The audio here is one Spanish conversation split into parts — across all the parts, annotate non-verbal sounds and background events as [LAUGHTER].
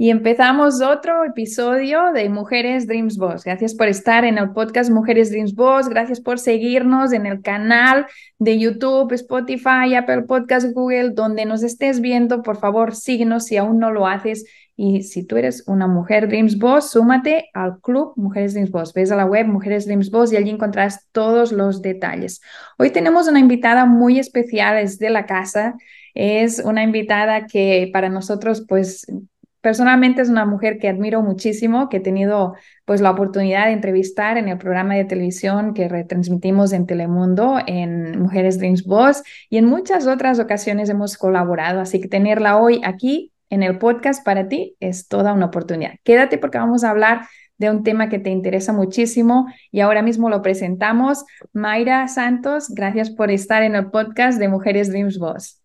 Y empezamos otro episodio de Mujeres Dreams Boss. Gracias por estar en el podcast Mujeres Dreams Boss. Gracias por seguirnos en el canal de YouTube, Spotify, Apple Podcast, Google, donde nos estés viendo. Por favor, síguenos si aún no lo haces. Y si tú eres una mujer Dreams Boss, súmate al club Mujeres Dreams Boss. Ves a la web Mujeres Dreams Boss y allí encontrarás todos los detalles. Hoy tenemos una invitada muy especial, es de la casa. Es una invitada que para nosotros, pues, Personalmente es una mujer que admiro muchísimo, que he tenido pues la oportunidad de entrevistar en el programa de televisión que retransmitimos en Telemundo en Mujeres Dreams Boss y en muchas otras ocasiones hemos colaborado, así que tenerla hoy aquí en el podcast para ti es toda una oportunidad. Quédate porque vamos a hablar de un tema que te interesa muchísimo y ahora mismo lo presentamos. Mayra Santos, gracias por estar en el podcast de Mujeres Dreams Boss.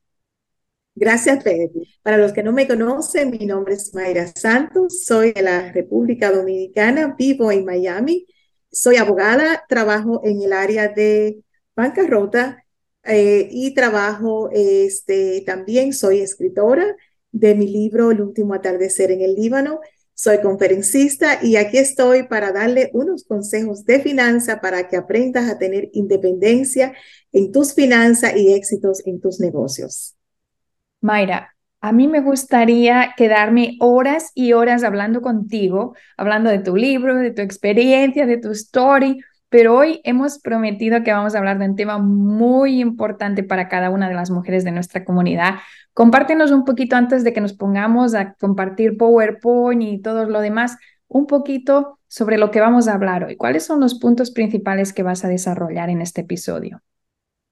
Gracias, Pedro. Para los que no me conocen, mi nombre es Mayra Santos, soy de la República Dominicana, vivo en Miami, soy abogada, trabajo en el área de bancarrota eh, y trabajo, este, también soy escritora de mi libro El último atardecer en el Líbano. Soy conferencista y aquí estoy para darle unos consejos de finanza para que aprendas a tener independencia en tus finanzas y éxitos en tus negocios. Mayra, a mí me gustaría quedarme horas y horas hablando contigo, hablando de tu libro, de tu experiencia, de tu story, pero hoy hemos prometido que vamos a hablar de un tema muy importante para cada una de las mujeres de nuestra comunidad. Compártenos un poquito antes de que nos pongamos a compartir PowerPoint y todo lo demás, un poquito sobre lo que vamos a hablar hoy. ¿Cuáles son los puntos principales que vas a desarrollar en este episodio?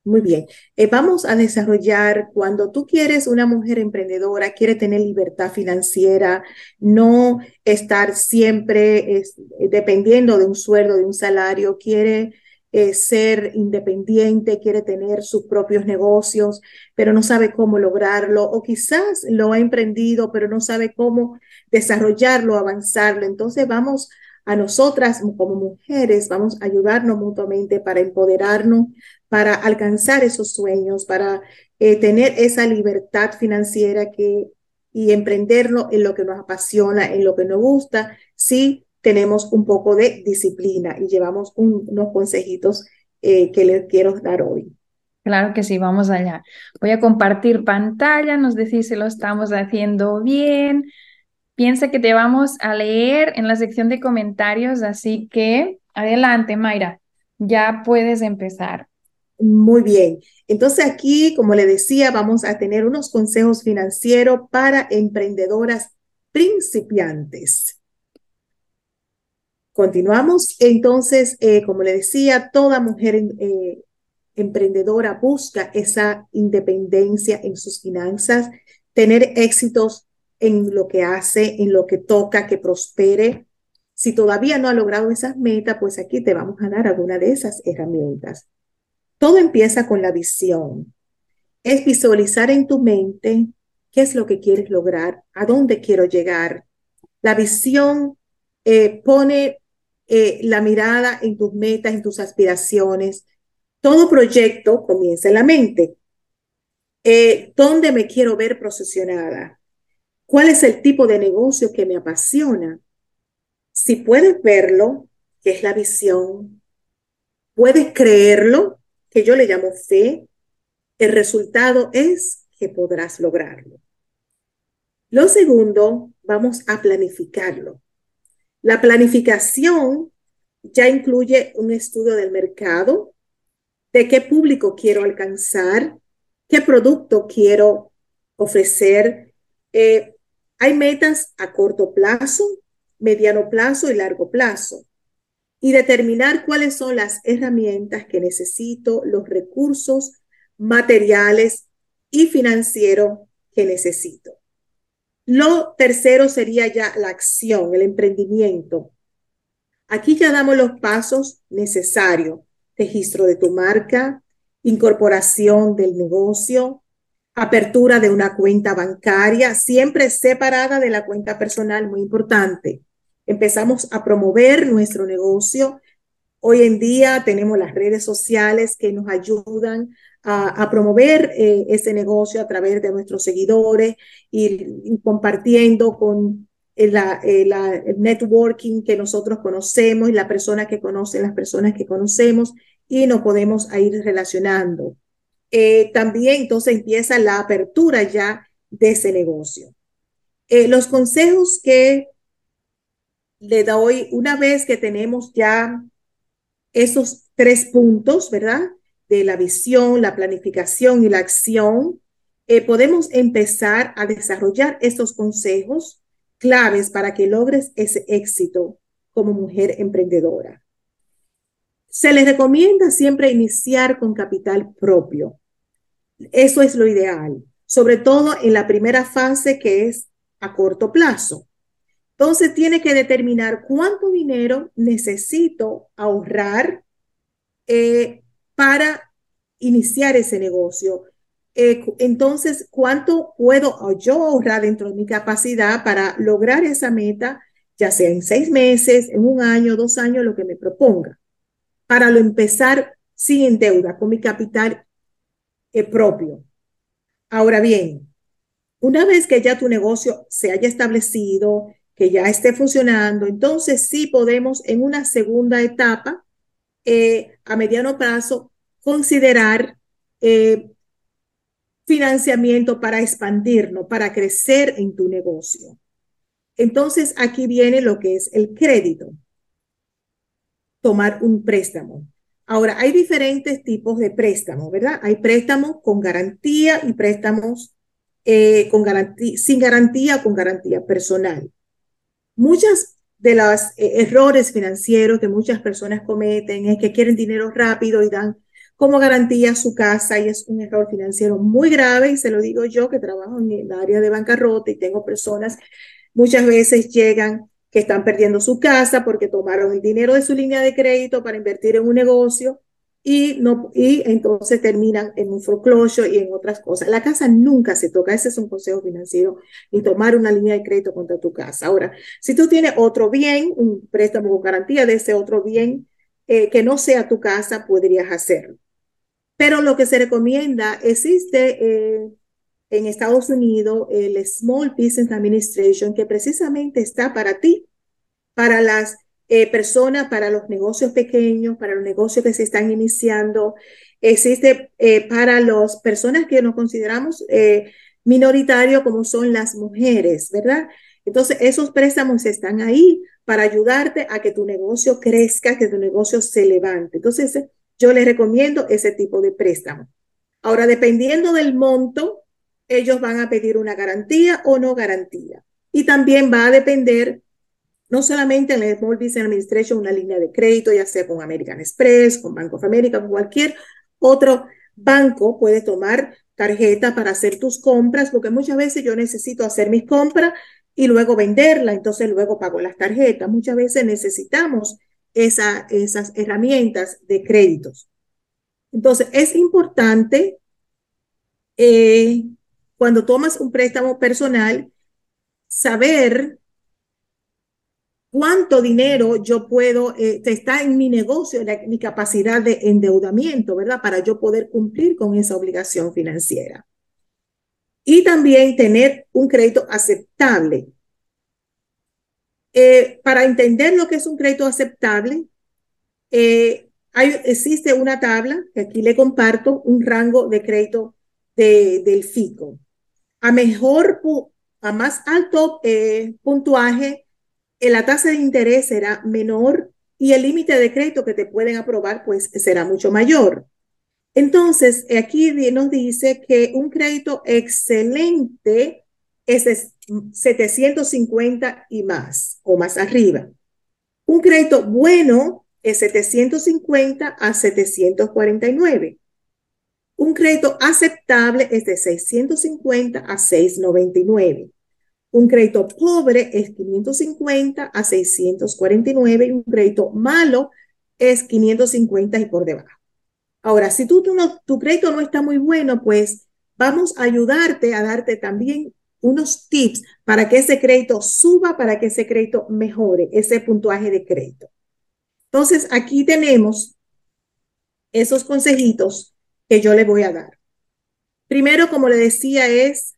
Muy bien. Eh, vamos a desarrollar cuando tú quieres una mujer emprendedora, quiere tener libertad financiera, no estar siempre eh, dependiendo de un sueldo, de un salario, quiere eh, ser independiente, quiere tener sus propios negocios, pero no sabe cómo lograrlo, o quizás lo ha emprendido, pero no sabe cómo desarrollarlo, avanzarlo. Entonces vamos a nosotras como mujeres, vamos a ayudarnos mutuamente para empoderarnos, para alcanzar esos sueños, para eh, tener esa libertad financiera que, y emprenderlo en lo que nos apasiona, en lo que nos gusta, si tenemos un poco de disciplina y llevamos unos consejitos eh, que les quiero dar hoy. Claro que sí, vamos allá. Voy a compartir pantalla, nos decís si lo estamos haciendo bien. Piensa que te vamos a leer en la sección de comentarios, así que adelante, Mayra, ya puedes empezar. Muy bien. Entonces aquí, como le decía, vamos a tener unos consejos financieros para emprendedoras principiantes. Continuamos. Entonces, eh, como le decía, toda mujer eh, emprendedora busca esa independencia en sus finanzas, tener éxitos en lo que hace, en lo que toca, que prospere. Si todavía no ha logrado esas metas, pues aquí te vamos a dar alguna de esas herramientas. Todo empieza con la visión. Es visualizar en tu mente qué es lo que quieres lograr, a dónde quiero llegar. La visión eh, pone eh, la mirada en tus metas, en tus aspiraciones. Todo proyecto comienza en la mente. Eh, ¿Dónde me quiero ver procesionada? ¿Cuál es el tipo de negocio que me apasiona? Si puedes verlo, es la visión, puedes creerlo, que yo le llamo fe, el resultado es que podrás lograrlo. Lo segundo, vamos a planificarlo. La planificación ya incluye un estudio del mercado, de qué público quiero alcanzar, qué producto quiero ofrecer. Eh, hay metas a corto plazo, mediano plazo y largo plazo. Y determinar cuáles son las herramientas que necesito, los recursos materiales y financieros que necesito. Lo tercero sería ya la acción, el emprendimiento. Aquí ya damos los pasos necesarios. Registro de tu marca, incorporación del negocio, apertura de una cuenta bancaria, siempre separada de la cuenta personal, muy importante. Empezamos a promover nuestro negocio. Hoy en día tenemos las redes sociales que nos ayudan a, promover eh, ese negocio a través de nuestros seguidores y, compartiendo con el, el, networking que nosotros conocemos y la persona que conocen las personas que conocemos y nos podemos ir relacionando. Eh, también entonces empieza la apertura ya de ese negocio. Eh, los consejos que le doy una vez que tenemos ya esos tres puntos, ¿verdad? de la visión, la planificación y la acción, eh, podemos empezar a desarrollar estos consejos claves para que logres ese éxito como mujer emprendedora. Se les recomienda siempre iniciar con capital propio. Eso es lo ideal, sobre todo en la primera fase que es a corto plazo. Entonces tiene que determinar cuánto dinero necesito ahorrar eh, para iniciar ese negocio. Eh, entonces, ¿cuánto puedo yo ahorrar dentro de mi capacidad para lograr esa meta, ya sea en seis meses, en un año, dos años, lo que me proponga, para lo empezar sin deuda, con mi capital eh, propio? Ahora bien, una vez que ya tu negocio se haya establecido, que ya esté funcionando, entonces sí podemos en una segunda etapa eh, a mediano plazo considerar eh, financiamiento para expandirnos, para crecer en tu negocio. Entonces, aquí viene lo que es el crédito. Tomar un préstamo. Ahora, hay diferentes tipos de préstamos, ¿verdad? Hay préstamos con garantía y préstamos eh, con garantía, sin garantía con garantía personal. Muchas de los eh, errores financieros que muchas personas cometen es que quieren dinero rápido y dan como garantía su casa y es un error financiero muy grave y se lo digo yo que trabajo en el área de bancarrota y tengo personas, muchas veces llegan que están perdiendo su casa porque tomaron el dinero de su línea de crédito para invertir en un negocio y, no, y entonces terminan en un foreclosure y en otras cosas. La casa nunca se toca, ese es un consejo financiero, y tomar una línea de crédito contra tu casa. Ahora, si tú tienes otro bien, un préstamo con garantía de ese otro bien eh, que no sea tu casa, podrías hacerlo. Pero lo que se recomienda, existe eh, en Estados Unidos el Small Business Administration, que precisamente está para ti, para las eh, personas, para los negocios pequeños, para los negocios que se están iniciando. Existe eh, para las personas que nos consideramos minoritarios, como son las mujeres, ¿verdad? Entonces, esos préstamos están ahí para ayudarte a que tu negocio crezca, que tu negocio se levante. Entonces, yo les recomiendo ese tipo de préstamo. Ahora, dependiendo del monto, ellos van a pedir una garantía o no garantía. Y también va a depender, no solamente en el Small Business Administration, una línea de crédito, ya sea con American Express, con Bank of America, con cualquier otro banco, puede tomar tarjeta para hacer tus compras, porque muchas veces yo necesito hacer mis compras y luego venderla, entonces luego pago las tarjetas. Muchas veces necesitamos esas herramientas de créditos. Entonces, es importante eh, cuando tomas un préstamo personal, saber cuánto dinero yo puedo, eh, está en mi negocio, mi capacidad de endeudamiento, ¿verdad? Para yo poder cumplir con esa obligación financiera. Y también tener un crédito aceptable. Eh, para entender lo que es un crédito aceptable, eh, hay, existe una tabla que aquí le comparto, un rango de crédito de, del FICO. A mejor, a más alto eh, puntuaje, la tasa de interés será menor y el límite de crédito que te pueden aprobar pues será mucho mayor. Entonces, aquí nos dice que un crédito excelente es 750 y más o más arriba. Un crédito bueno es 750 a 749. Un crédito aceptable es de 650 a 699. Un crédito pobre es 550 a 649 y un crédito malo es 550 y por debajo. Ahora, si tú, tu crédito no está muy bueno, pues vamos a ayudarte a darte también unos tips para que ese crédito suba, para que ese crédito mejore, ese puntuaje de crédito. Entonces, aquí tenemos esos consejitos que yo le voy a dar. Primero, como le decía, es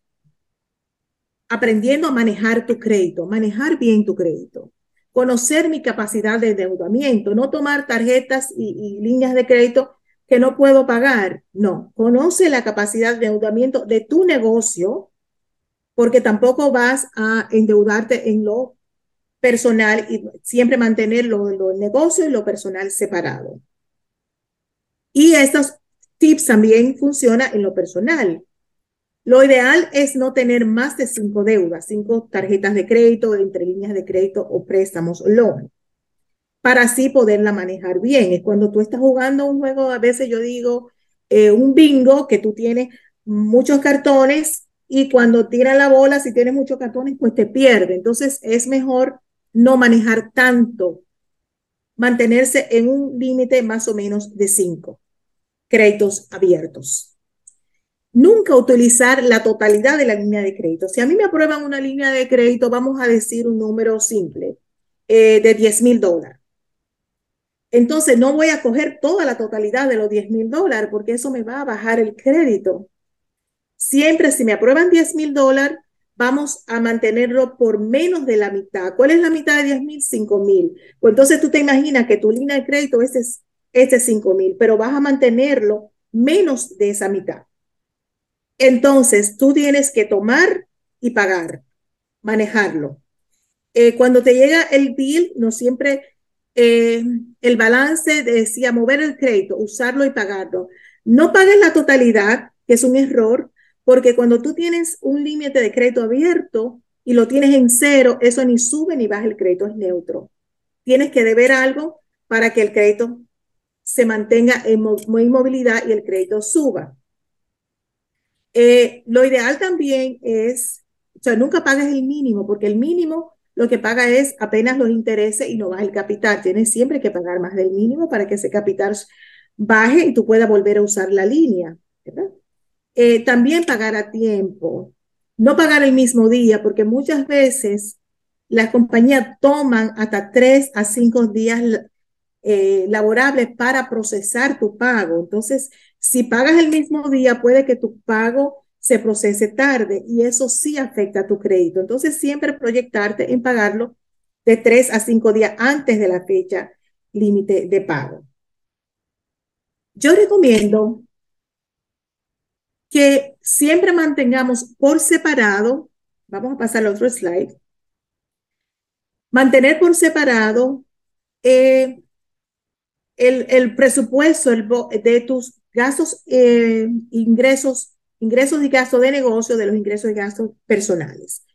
aprendiendo a manejar tu crédito, manejar bien tu crédito, conocer mi capacidad de endeudamiento, no tomar tarjetas y, líneas de crédito que no puedo pagar. No, conoce la capacidad de endeudamiento de tu negocio, porque tampoco vas a endeudarte en lo personal y siempre mantener lo, lo negocio y lo personal separado. Y estos tips también funcionan en lo personal. Lo ideal es no tener más de cinco deudas, cinco tarjetas de crédito, entre líneas de crédito o préstamos loan, para así poderla manejar bien. Es cuando tú estás jugando un juego, a veces yo digo, eh, un bingo, que tú tienes muchos cartones y cuando tiran la bola, si tienes muchos cartones, pues te pierde. Entonces es mejor no manejar tanto, mantenerse en un límite más o menos de cinco créditos abiertos. Nunca utilizar la totalidad de la línea de crédito. Si a mí me aprueban una línea de crédito, vamos a decir un número simple, eh, de 10 mil dólares. Entonces no voy a coger toda la totalidad de los 10 mil dólares porque eso me va a bajar el crédito. Siempre si me aprueban 10 mil dólares, vamos a mantenerlo por menos de la mitad. ¿Cuál es la mitad de 10 mil? 5 mil. Pues entonces tú te imaginas que tu línea de crédito es, este 5 mil, pero vas a mantenerlo menos de esa mitad. Entonces tú tienes que tomar y pagar, manejarlo. Eh, cuando te llega el bill, no siempre eh, el balance decía mover el crédito, usarlo y pagarlo. No pagues la totalidad, que es un error, porque cuando tú tienes un límite de crédito abierto y lo tienes en cero, eso ni sube ni baja el crédito, es neutro. Tienes que deber algo para que el crédito se mantenga en inmovilidad y el crédito suba. Eh, lo ideal también es, o sea, nunca pagas el mínimo, porque el mínimo lo que paga es apenas los intereses y no baja el capital. Tienes siempre que pagar más del mínimo para que ese capital baje y tú puedas volver a usar la línea. Eh, también pagar a tiempo, no pagar el mismo día, porque muchas veces las compañías toman hasta tres a cinco días eh, laborables para procesar tu pago. Entonces, si pagas el mismo día, puede que tu pago se procese tarde y eso sí afecta a tu crédito. Entonces, siempre proyectarte en pagarlo de tres a cinco días antes de la fecha límite de pago. Yo recomiendo que siempre mantengamos por separado, vamos a pasar al otro slide, mantener por separado eh, el, el, presupuesto de tus gastos, eh, ingresos, ingresos y gastos de negocio, de los ingresos y gastos personales.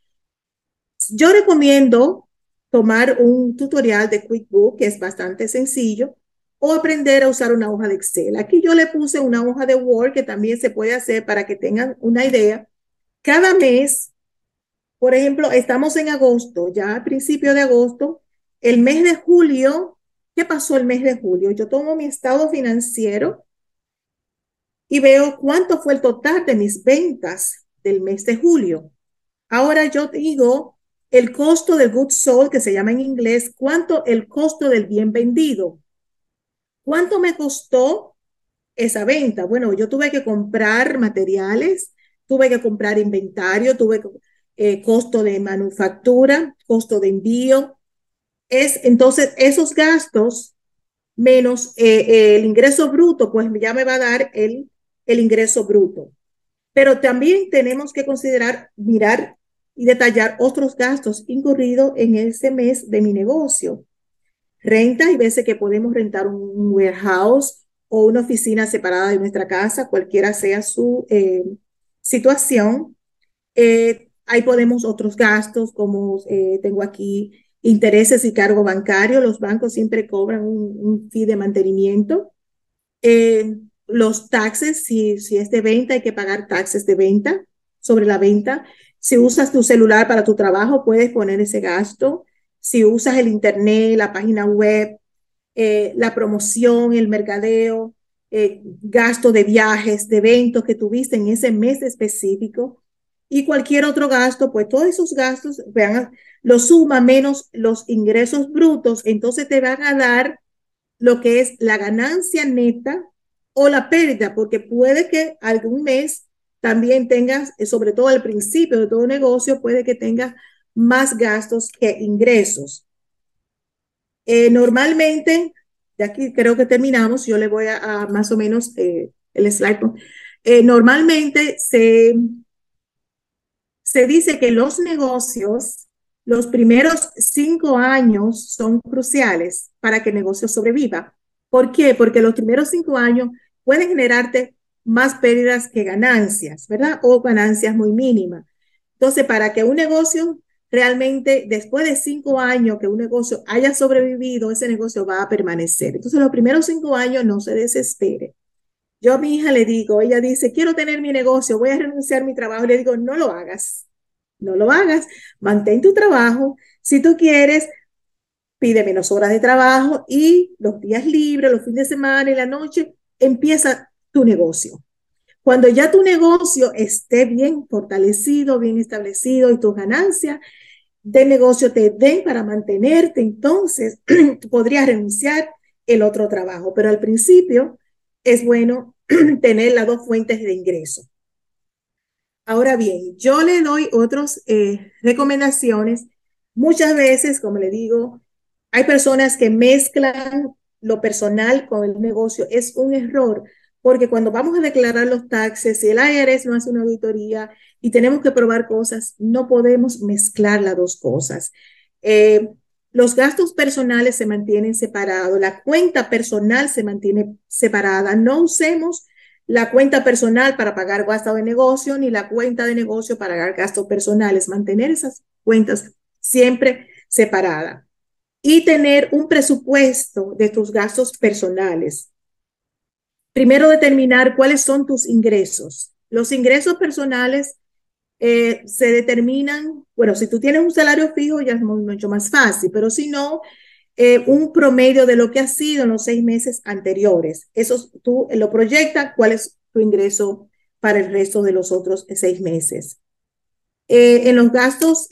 Yo recomiendo tomar un tutorial de QuickBook que es bastante sencillo o aprender a usar una hoja de Excel. Aquí yo le puse una hoja de Word que también se puede hacer para que tengan una idea. Cada mes, por ejemplo, estamos en agosto, ya a principio de agosto, el mes de julio, ¿qué pasó el mes de julio? Yo tomo mi estado financiero y veo cuánto fue el total de mis ventas del mes de julio. Ahora yo digo el costo del good sold, que se llama en inglés, cuánto el costo del bien vendido. ¿Cuánto me costó esa venta? Bueno, yo tuve que comprar materiales, tuve que comprar inventario, tuve eh, costo de manufactura, costo de envío. Es entonces esos gastos menos eh, el ingreso bruto, pues ya me va a dar el, el ingreso bruto. Pero también tenemos que considerar, mirar y detallar otros gastos incurridos en ese mes de mi negocio. renta, hay veces que podemos rentar un warehouse o una oficina separada de nuestra casa, cualquiera sea su eh, situación. Eh, ahí podemos otros gastos, como eh, tengo aquí intereses y cargo bancario. Los bancos siempre cobran un, un fee de mantenimiento. Los taxes, si, si es de venta, hay que pagar taxes de venta sobre la venta. Si usas tu celular para tu trabajo, puedes poner ese gasto. Si usas el Internet, la página web, eh, la promoción, el mercadeo, eh, gasto de viajes, de eventos que tuviste en ese mes específico y cualquier otro gasto, pues todos esos gastos, vean, lo suma menos los ingresos brutos, entonces te van a dar lo que es la ganancia neta o la pérdida, porque puede que algún mes también tengas, eh, sobre todo al principio de todo negocio, puede que tengas más gastos que ingresos. Eh, normalmente, de aquí creo que terminamos, yo le voy a, más o menos eh, el slide. normalmente se, se dice que los negocios, los primeros cinco años son cruciales para que el negocio sobreviva. ¿Por qué? Porque los primeros cinco años pueden generarte más pérdidas que ganancias, ¿verdad? O ganancias muy mínimas. Entonces, para que un negocio realmente, después de cinco años que un negocio haya sobrevivido, ese negocio va a permanecer. Entonces, los primeros cinco años no se desespere. Yo a mi hija le digo, ella dice, quiero tener mi negocio, voy a renunciar a mi trabajo. Le digo, no lo hagas, no lo hagas, mantén tu trabajo. Si tú quieres, pide menos horas de trabajo y los días libres, los fines de semana y la noche, empieza tu negocio. Cuando ya tu negocio esté bien fortalecido, bien establecido y tus ganancias de negocio te den para mantenerte, entonces [CLEARS THROAT] podrías renunciar el otro trabajo. Pero al principio es bueno [CLEARS THROAT] tener las dos fuentes de ingreso. Ahora bien, yo le doy otras eh, recomendaciones. Muchas veces, como le digo, hay personas que mezclan lo personal con el negocio. Es un error porque cuando vamos a declarar los taxes, el IRS no hace una auditoría y tenemos que probar cosas, no podemos mezclar las dos cosas. Eh, los gastos personales se mantienen separados, la cuenta personal se mantiene separada. No usemos la cuenta personal para pagar gastos de negocio ni la cuenta de negocio para pagar gastos personales. Mantener esas cuentas siempre separadas y tener un presupuesto de tus gastos personales primero determinar cuáles son tus ingresos. Los ingresos personales eh, se determinan, bueno, si tú tienes un salario fijo ya es mucho más fácil, pero si no, eh, un promedio de lo que ha sido en los seis meses anteriores. Eso tú lo proyectas, cuál es tu ingreso para el resto de los otros seis meses. Eh, en los gastos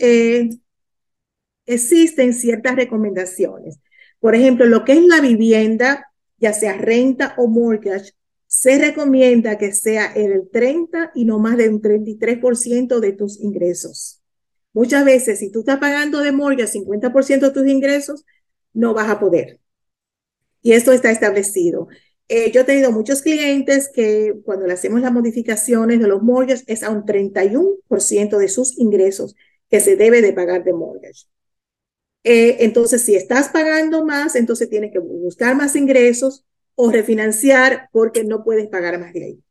existen ciertas recomendaciones. Por ejemplo, lo que es la vivienda, ya sea renta o mortgage, se recomienda que sea el 30 y no más de un 33% de tus ingresos. Muchas veces, si tú estás pagando de mortgage 50% de tus ingresos, no vas a poder. Y esto está establecido. Eh, yo he tenido muchos clientes que cuando le hacemos las modificaciones de los mortgages es a un 31% de sus ingresos que se debe de pagar de mortgage. Eh, entonces, si estás pagando más, entonces tienes que buscar más ingresos o refinanciar porque no puedes pagar más de ahí.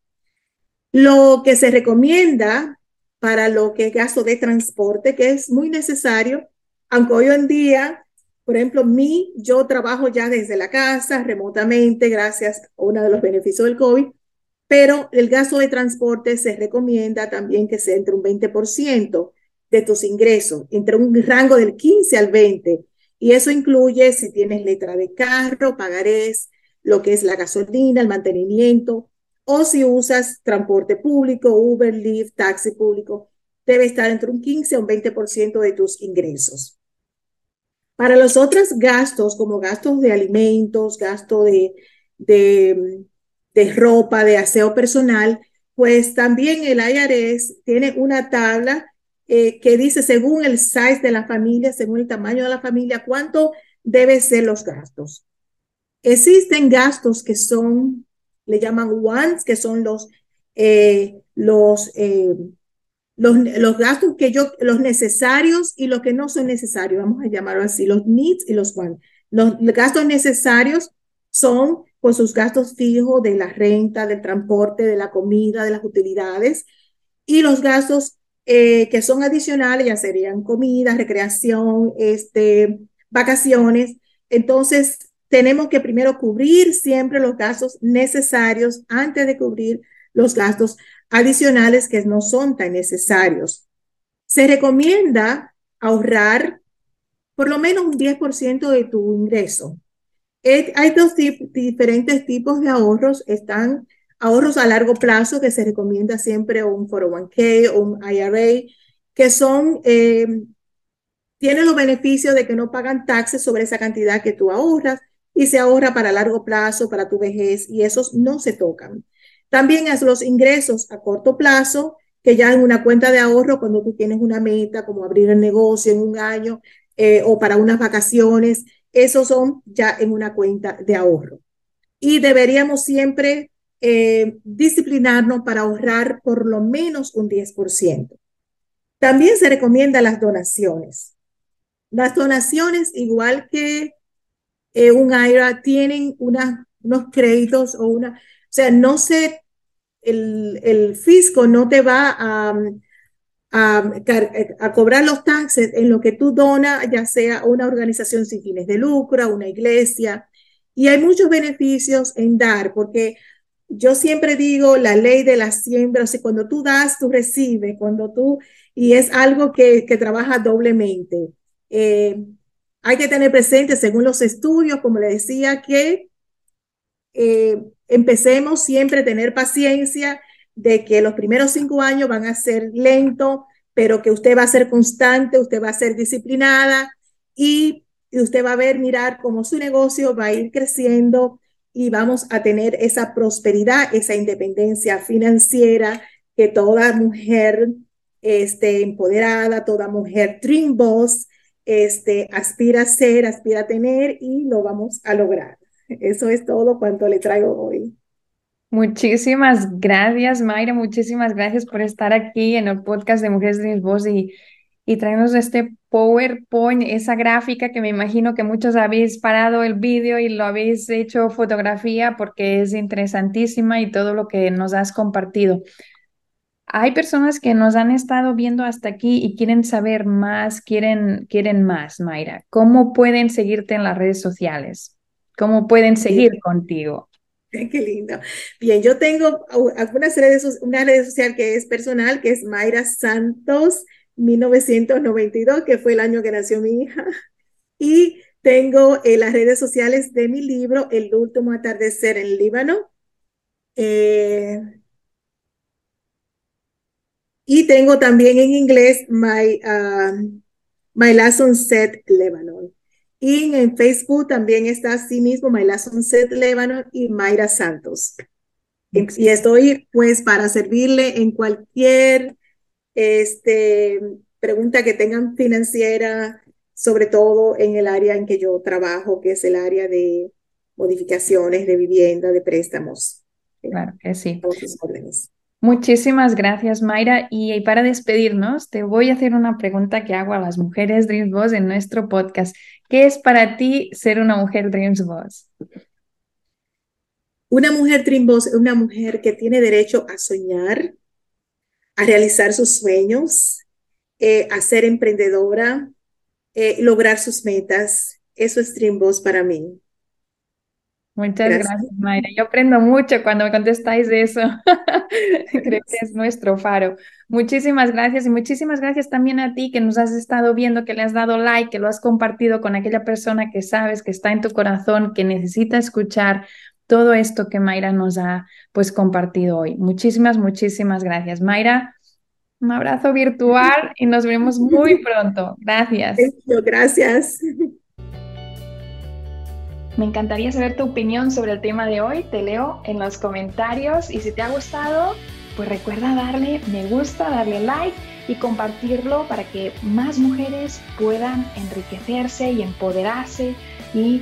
Lo que se recomienda para lo que es gasto de transporte, que es muy necesario, aunque hoy en día, por ejemplo, mí, yo trabajo ya desde la casa remotamente gracias a uno de los beneficios del COVID, pero el gasto de transporte se recomienda también que sea entre un 20% de tus ingresos, entre un rango del 15 al 20. Y eso incluye si tienes letra de carro, pagarés, lo que es la gasolina, el mantenimiento, o si usas transporte público, Uber, Lyft, taxi público, debe estar entre un 15 a un 20% de tus ingresos. Para los otros gastos, como gastos de alimentos, gasto de, de, de ropa, de aseo personal, pues también el IRS tiene una tabla eh, que dice según el size de la familia, según el tamaño de la familia, cuánto deben ser los gastos. Existen gastos que son, le llaman wants, que son los, eh, los, eh, los, los, gastos que yo, los necesarios y los que no son necesarios, vamos a llamarlo así, los needs y los wants. Los gastos necesarios son pues sus gastos fijos de la renta, del transporte, de la comida, de las utilidades y los gastos eh, que son adicionales ya serían comida, recreación, este, vacaciones. Entonces, tenemos que primero cubrir siempre los gastos necesarios antes de cubrir los gastos adicionales que no son tan necesarios. Se recomienda ahorrar por lo menos un 10% de tu ingreso. Hay dos diferentes tipos de ahorros. Están ahorros a largo plazo que se recomienda siempre un 401k o un IRA, que son, eh, tienen los beneficios de que no pagan taxes sobre esa cantidad que tú ahorras y se ahorra para largo plazo, para tu vejez, y esos no se tocan. También es los ingresos a corto plazo, que ya en una cuenta de ahorro, cuando tú tienes una meta, como abrir el negocio en un año eh, o para unas vacaciones, esos son ya en una cuenta de ahorro. Y deberíamos siempre eh, disciplinarnos para ahorrar por lo menos un 10%. También se recomienda las donaciones. Las donaciones, igual que eh, un IRA tienen una, unos créditos o una, o sea, no se, el, el fisco no te va a, a, a, cobrar los taxes en lo que tú donas, ya sea una organización sin fines de lucro, una iglesia, y hay muchos beneficios en dar, porque yo siempre digo la ley de la siembra, o sea, cuando tú das, tú recibes, cuando tú, y es algo que, que trabaja doblemente. Eh, hay que tener presente, según los estudios, como le decía, que eh, empecemos siempre a tener paciencia de que los primeros cinco años van a ser lentos, pero que usted va a ser constante, usted va a ser disciplinada y, y usted va a ver, mirar cómo su negocio va a ir creciendo y vamos a tener esa prosperidad, esa independencia financiera que toda mujer esté empoderada, toda mujer dream boss, este, aspira a ser, aspira a tener y lo vamos a lograr. Eso es todo cuanto le traigo hoy. Muchísimas gracias, Mayra. Muchísimas gracias por estar aquí en el podcast de Mujeres de Voz y, y traernos este PowerPoint, esa gráfica que me imagino que muchos habéis parado el vídeo y lo habéis hecho fotografía porque es interesantísima y todo lo que nos has compartido. Hay personas que nos han estado viendo hasta aquí y quieren saber más, quieren, quieren más, Mayra. ¿Cómo pueden seguirte en las redes sociales? ¿Cómo pueden seguir contigo? Qué lindo. Bien, yo tengo algunas redes, una red social que es personal, que es Mayra Santos 1992, que fue el año que nació mi hija. [LAUGHS] Y tengo eh, las redes sociales de mi libro, El último atardecer en Líbano. Eh, y tengo también en inglés My, uh, My Last Set Lebanon. Y en Facebook también está así mismo My Last Set Lebanon y Mayra Santos. Y estoy pues para servirle en cualquier este, pregunta que tengan financiera, sobre todo en el área en que yo trabajo, que es el área de modificaciones de vivienda, de préstamos. Claro que sí. Muchísimas gracias, Mayra. Y para despedirnos, te voy a hacer una pregunta que hago a las mujeres Dreams Boss en nuestro podcast. ¿Qué es para ti ser una mujer Dreams Boss? Una mujer Dream Boss es una mujer que tiene derecho a soñar, a realizar sus sueños, eh, a ser emprendedora, eh, lograr sus metas. Eso es Dream Boss para mí. Muchas gracias. Mayra. Yo aprendo mucho cuando me contestáis de eso. [LAUGHS] Creo que es nuestro faro. Muchísimas gracias y muchísimas gracias también a ti que nos has estado viendo, que le has dado like, que lo has compartido con aquella persona que sabes que está en tu corazón, que necesita escuchar todo esto que Mayra nos ha pues compartido hoy. Muchísimas, muchísimas gracias. Mayra, un abrazo virtual y nos vemos muy [LAUGHS] pronto. Gracias. Gracias. Me encantaría saber tu opinión sobre el tema de hoy. Te leo en los comentarios y si te ha gustado, pues recuerda darle me gusta, darle like y compartirlo para que más mujeres puedan enriquecerse y empoderarse y